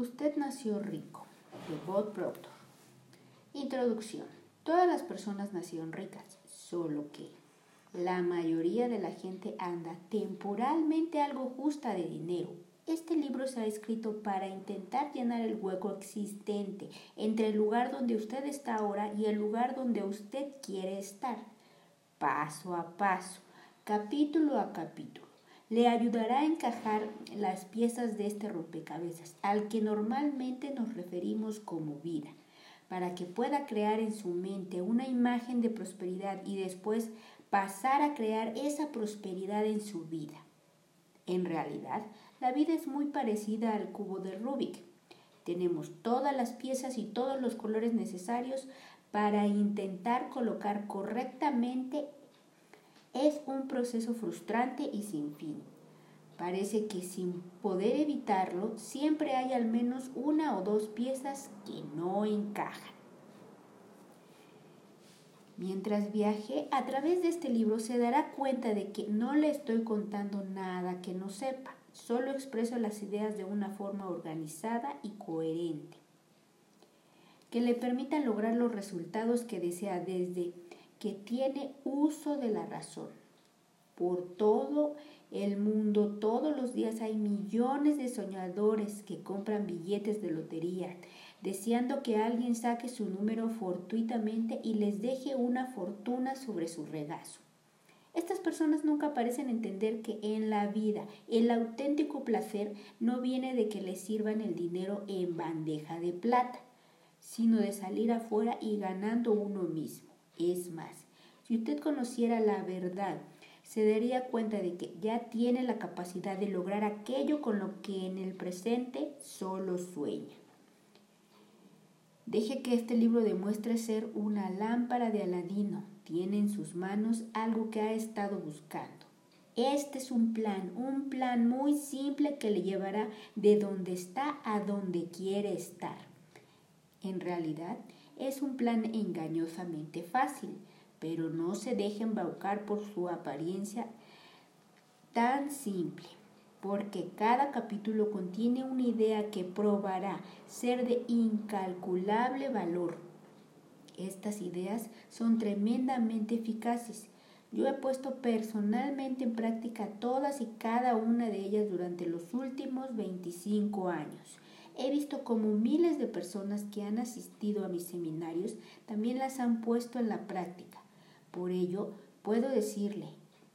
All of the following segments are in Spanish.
Usted nació rico, de Bob Proctor. Introducción. Todas las personas nacieron ricas, solo que la mayoría de la gente anda temporalmente algo justa de dinero. Este libro se ha escrito para intentar llenar el hueco existente entre el lugar donde usted está ahora y el lugar donde usted quiere estar. Paso a paso, capítulo a capítulo le ayudará a encajar las piezas de este rompecabezas al que normalmente nos referimos como vida, para que pueda crear en su mente una imagen de prosperidad y después pasar a crear esa prosperidad en su vida. En realidad, la vida es muy parecida al cubo de Rubik. Tenemos todas las piezas y todos los colores necesarios para intentar colocar correctamente es un proceso frustrante y sin fin. Parece que sin poder evitarlo, siempre hay al menos una o dos piezas que no encajan. Mientras viaje a través de este libro se dará cuenta de que no le estoy contando nada que no sepa, solo expreso las ideas de una forma organizada y coherente, que le permitan lograr los resultados que desea desde que tiene uso de la razón. Por todo el mundo, todos los días hay millones de soñadores que compran billetes de lotería, deseando que alguien saque su número fortuitamente y les deje una fortuna sobre su regazo. Estas personas nunca parecen entender que en la vida el auténtico placer no viene de que les sirvan el dinero en bandeja de plata, sino de salir afuera y ganando uno mismo. Es más, si usted conociera la verdad, se daría cuenta de que ya tiene la capacidad de lograr aquello con lo que en el presente solo sueña. Deje que este libro demuestre ser una lámpara de Aladino. Tiene en sus manos algo que ha estado buscando. Este es un plan, un plan muy simple que le llevará de donde está a donde quiere estar. En realidad, es un plan engañosamente fácil, pero no se deje embaucar por su apariencia tan simple, porque cada capítulo contiene una idea que probará ser de incalculable valor. Estas ideas son tremendamente eficaces. Yo he puesto personalmente en práctica todas y cada una de ellas durante los últimos 25 años He visto como miles de personas que han asistido a mis seminarios también las han puesto en la práctica. Por ello, puedo decirle,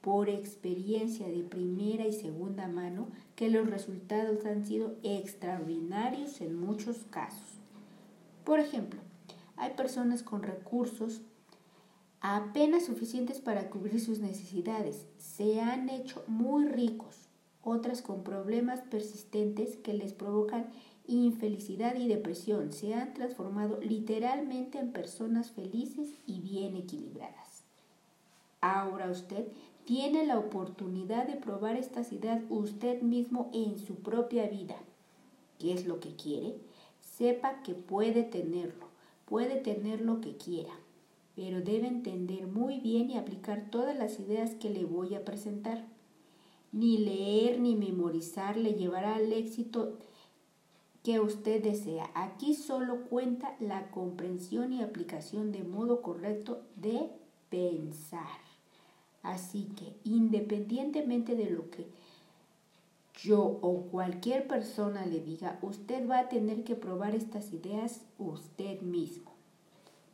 por experiencia de primera y segunda mano, que los resultados han sido extraordinarios en muchos casos. Por ejemplo, hay personas con recursos apenas suficientes para cubrir sus necesidades. Se han hecho muy ricos, otras con problemas persistentes que les provocan infelicidad y depresión se han transformado literalmente en personas felices y bien equilibradas. Ahora usted tiene la oportunidad de probar estas ideas usted mismo en su propia vida. ¿Qué es lo que quiere? Sepa que puede tenerlo, puede tener lo que quiera, pero debe entender muy bien y aplicar todas las ideas que le voy a presentar. Ni leer ni memorizar le llevará al éxito que usted desea. Aquí solo cuenta la comprensión y aplicación de modo correcto de pensar. Así que independientemente de lo que yo o cualquier persona le diga, usted va a tener que probar estas ideas usted mismo.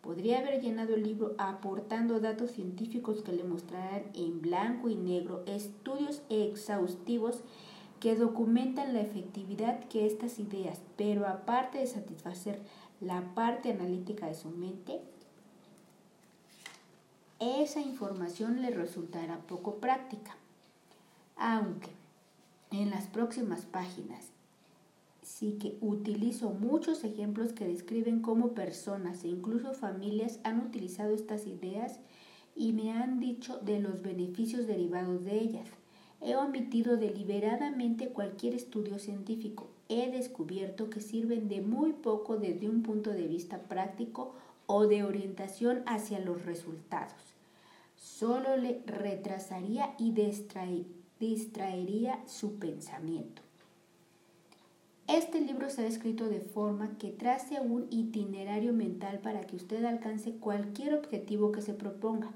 Podría haber llenado el libro aportando datos científicos que le mostrarán en blanco y negro estudios exhaustivos que documentan la efectividad que estas ideas, pero aparte de satisfacer la parte analítica de su mente, esa información le resultará poco práctica. Aunque en las próximas páginas sí que utilizo muchos ejemplos que describen cómo personas e incluso familias han utilizado estas ideas y me han dicho de los beneficios derivados de ellas. He omitido deliberadamente cualquier estudio científico. He descubierto que sirven de muy poco desde un punto de vista práctico o de orientación hacia los resultados. Solo le retrasaría y distraería su pensamiento. Este libro será escrito de forma que trace un itinerario mental para que usted alcance cualquier objetivo que se proponga.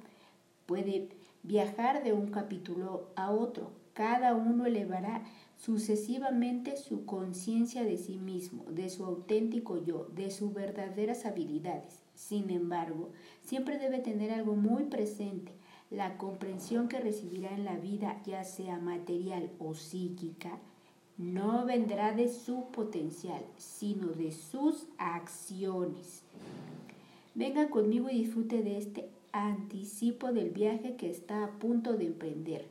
Puede viajar de un capítulo a otro. Cada uno elevará sucesivamente su conciencia de sí mismo, de su auténtico yo, de sus verdaderas habilidades. Sin embargo, siempre debe tener algo muy presente. La comprensión que recibirá en la vida, ya sea material o psíquica, no vendrá de su potencial, sino de sus acciones. Venga conmigo y disfrute de este anticipo del viaje que está a punto de emprender.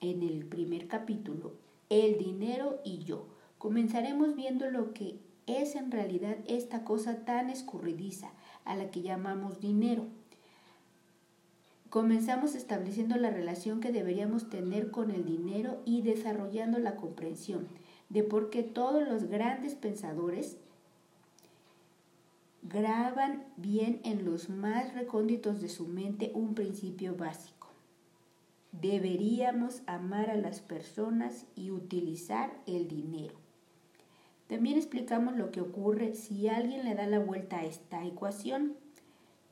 En el primer capítulo, El dinero y yo, comenzaremos viendo lo que es en realidad esta cosa tan escurridiza a la que llamamos dinero Comenzamos estableciendo la relación que deberíamos tener con el dinero y desarrollando la comprensión de por qué todos los grandes pensadores graban bien en los más recónditos de su mente un principio básico. Deberíamos amar a las personas y utilizar el dinero. También explicamos lo que ocurre si alguien le da la vuelta a esta ecuación.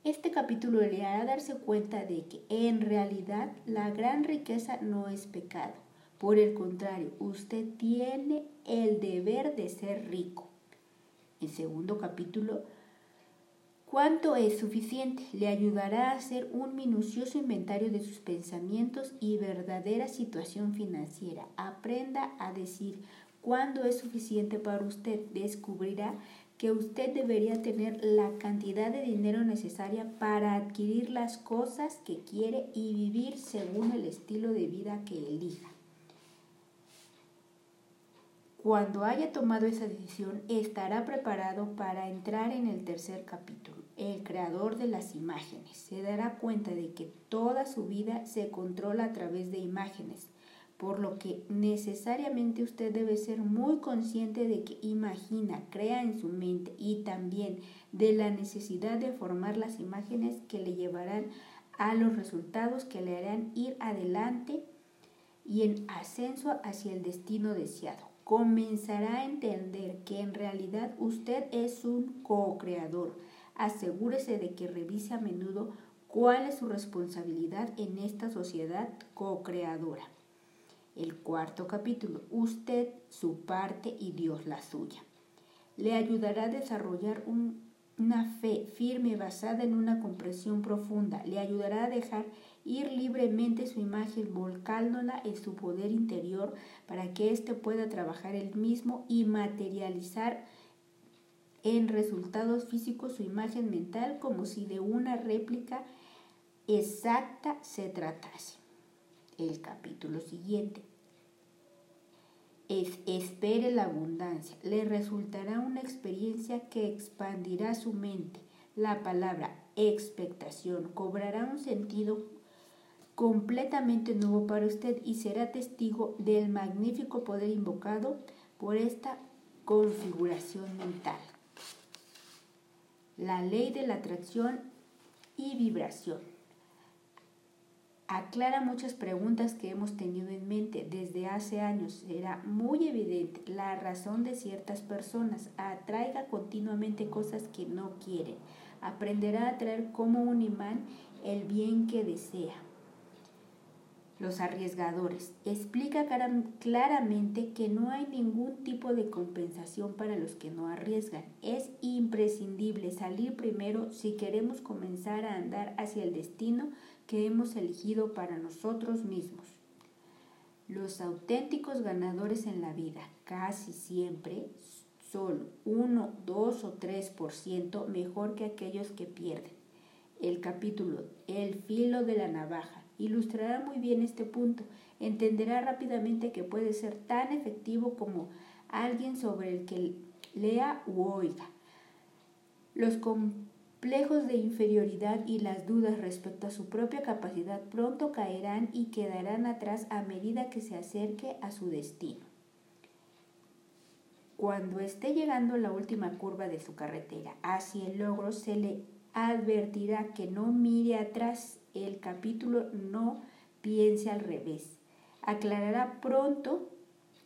Este capítulo le hará darse cuenta de que en realidad la gran riqueza no es pecado. Por el contrario, usted tiene el deber de ser rico. El segundo capítulo, ¿cuánto es suficiente? Le ayudará a hacer un minucioso inventario de sus pensamientos y verdadera situación financiera. Aprenda a decir cuándo es suficiente para usted. Descubrirá que usted debería tener la cantidad de dinero necesaria para adquirir las cosas que quiere y vivir según el estilo de vida que elija. Cuando haya tomado esa decisión, estará preparado para entrar en el tercer capítulo. El creador de las imágenes se dará cuenta de que toda su vida se controla a través de imágenes por lo que necesariamente usted debe ser muy consciente de que imagina, crea en su mente y también de la necesidad de formar las imágenes que le llevarán a los resultados que le harán ir adelante y en ascenso hacia el destino deseado. Comenzará a entender que en realidad usted es un co-creador. Asegúrese de que revise a menudo cuál es su responsabilidad en esta sociedad co-creadora. El cuarto capítulo, usted su parte y Dios la suya. Le ayudará a desarrollar una fe firme basada en una comprensión profunda. Le ayudará a dejar ir libremente su imagen volcándola en su poder interior para que éste pueda trabajar él mismo y materializar en resultados físicos su imagen mental como si de una réplica exacta se tratase el capítulo siguiente. Es, espere la abundancia. Le resultará una experiencia que expandirá su mente. La palabra expectación cobrará un sentido completamente nuevo para usted y será testigo del magnífico poder invocado por esta configuración mental. La ley de la atracción y vibración aclara muchas preguntas que hemos tenido en mente desde hace años. Será muy evidente la razón de ciertas personas. Atraiga continuamente cosas que no quieren. Aprenderá a atraer como un imán el bien que desea. Los arriesgadores. Explica claramente que no hay ningún tipo de compensación para los que no arriesgan. Es imprescindible salir primero si queremos comenzar a andar hacia el destino que hemos elegido para nosotros mismos. Los auténticos ganadores en la vida casi siempre son 1, 2 o 3% mejor que aquellos que pierden. El capítulo El filo de la navaja ilustrará muy bien este punto. Entenderá rápidamente que puede ser tan efectivo como alguien sobre el que lea u oiga. Los complejos de inferioridad y las dudas respecto a su propia capacidad pronto caerán y quedarán atrás a medida que se acerque a su destino. Cuando esté llegando la última curva de su carretera hacia el logro, se le advertirá que no mire atrás. El capítulo no piense al revés. Aclarará pronto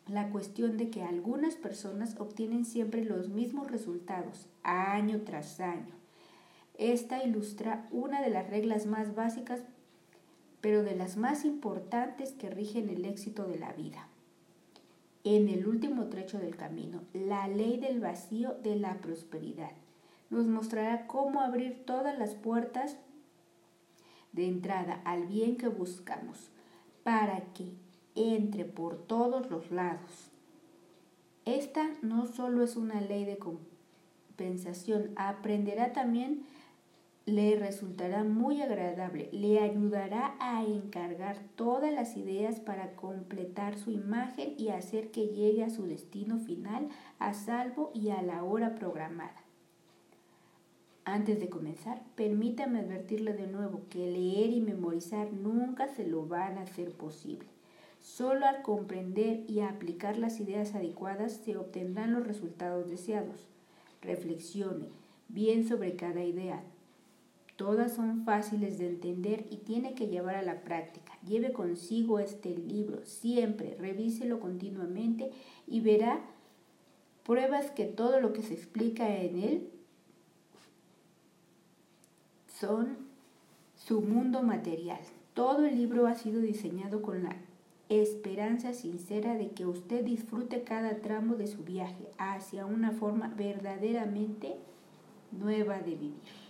la cuestión de que algunas personas obtienen siempre los mismos resultados, año tras año. Esta ilustra una de las reglas más básicas, pero de las más importantes que rigen el éxito de la vida. En el último trecho del camino, la ley del vacío de la prosperidad nos mostrará cómo abrir todas las puertas de entrada al bien que buscamos para que entre por todos los lados. Esta no solo es una ley de compensación, aprenderá también, le resultará muy agradable, le ayudará a encargar todas las ideas para completar su imagen y hacer que llegue a su destino final a salvo y a la hora programada. Antes de comenzar, permítame advertirle de nuevo que leer y memorizar nunca se lo van a hacer posible. Solo al comprender y aplicar las ideas adecuadas se obtendrán los resultados deseados. Reflexione bien sobre cada idea. Todas son fáciles de entender y tiene que llevar a la práctica. Lleve consigo este libro siempre, revíselo continuamente y verá pruebas que todo lo que se explica en él son su mundo material. Todo el libro ha sido diseñado con la esperanza sincera de que usted disfrute cada tramo de su viaje hacia una forma verdaderamente nueva de vivir.